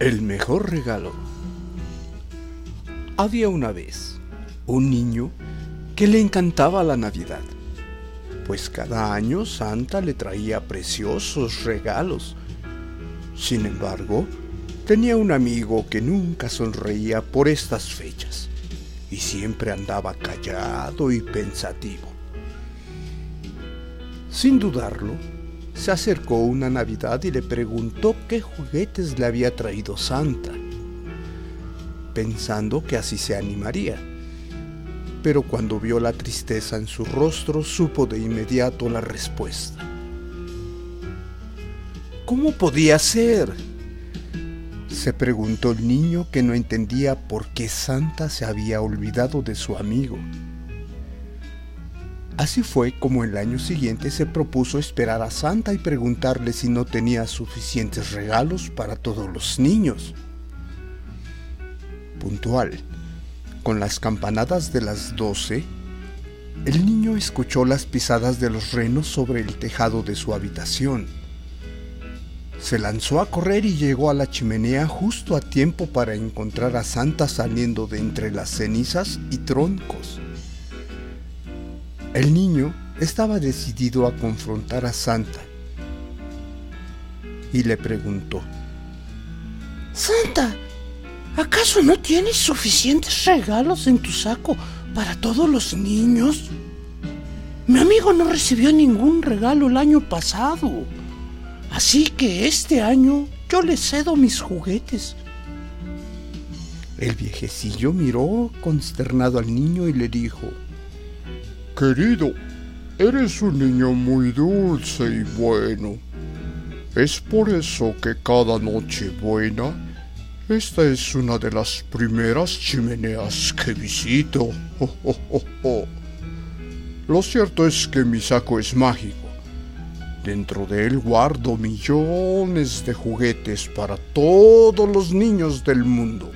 El mejor regalo. Había una vez un niño que le encantaba la Navidad, pues cada año Santa le traía preciosos regalos. Sin embargo, tenía un amigo que nunca sonreía por estas fechas y siempre andaba callado y pensativo. Sin dudarlo, se acercó una Navidad y le preguntó qué juguetes le había traído Santa, pensando que así se animaría. Pero cuando vio la tristeza en su rostro, supo de inmediato la respuesta. ¿Cómo podía ser? se preguntó el niño que no entendía por qué Santa se había olvidado de su amigo. Así fue como el año siguiente se propuso esperar a Santa y preguntarle si no tenía suficientes regalos para todos los niños. Puntual, con las campanadas de las doce, el niño escuchó las pisadas de los renos sobre el tejado de su habitación. Se lanzó a correr y llegó a la chimenea justo a tiempo para encontrar a Santa saliendo de entre las cenizas y troncos. El niño estaba decidido a confrontar a Santa y le preguntó, Santa, ¿acaso no tienes suficientes regalos en tu saco para todos los niños? Mi amigo no recibió ningún regalo el año pasado, así que este año yo le cedo mis juguetes. El viejecillo miró consternado al niño y le dijo, Querido, eres un niño muy dulce y bueno. Es por eso que cada noche buena, esta es una de las primeras chimeneas que visito. Lo cierto es que mi saco es mágico. Dentro de él guardo millones de juguetes para todos los niños del mundo.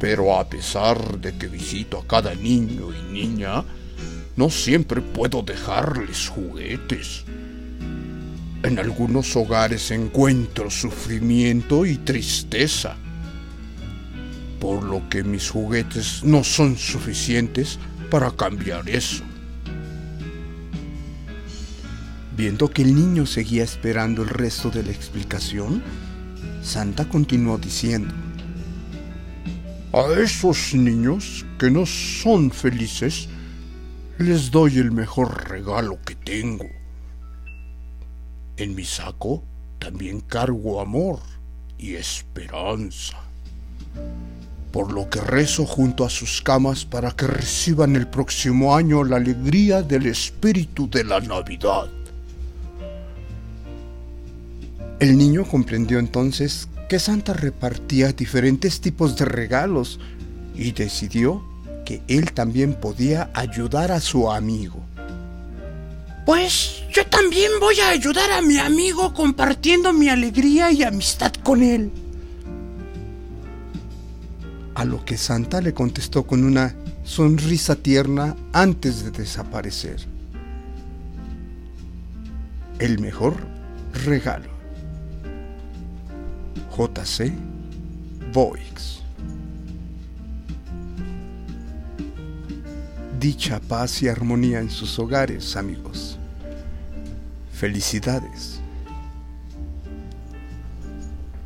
Pero a pesar de que visito a cada niño y niña, no siempre puedo dejarles juguetes. En algunos hogares encuentro sufrimiento y tristeza, por lo que mis juguetes no son suficientes para cambiar eso. Viendo que el niño seguía esperando el resto de la explicación, Santa continuó diciendo, A esos niños que no son felices, les doy el mejor regalo que tengo. En mi saco también cargo amor y esperanza, por lo que rezo junto a sus camas para que reciban el próximo año la alegría del espíritu de la Navidad. El niño comprendió entonces que Santa repartía diferentes tipos de regalos y decidió que él también podía ayudar a su amigo. Pues yo también voy a ayudar a mi amigo compartiendo mi alegría y amistad con él. A lo que Santa le contestó con una sonrisa tierna antes de desaparecer. El mejor regalo. JC Boix. Dicha paz y armonía en sus hogares, amigos. Felicidades.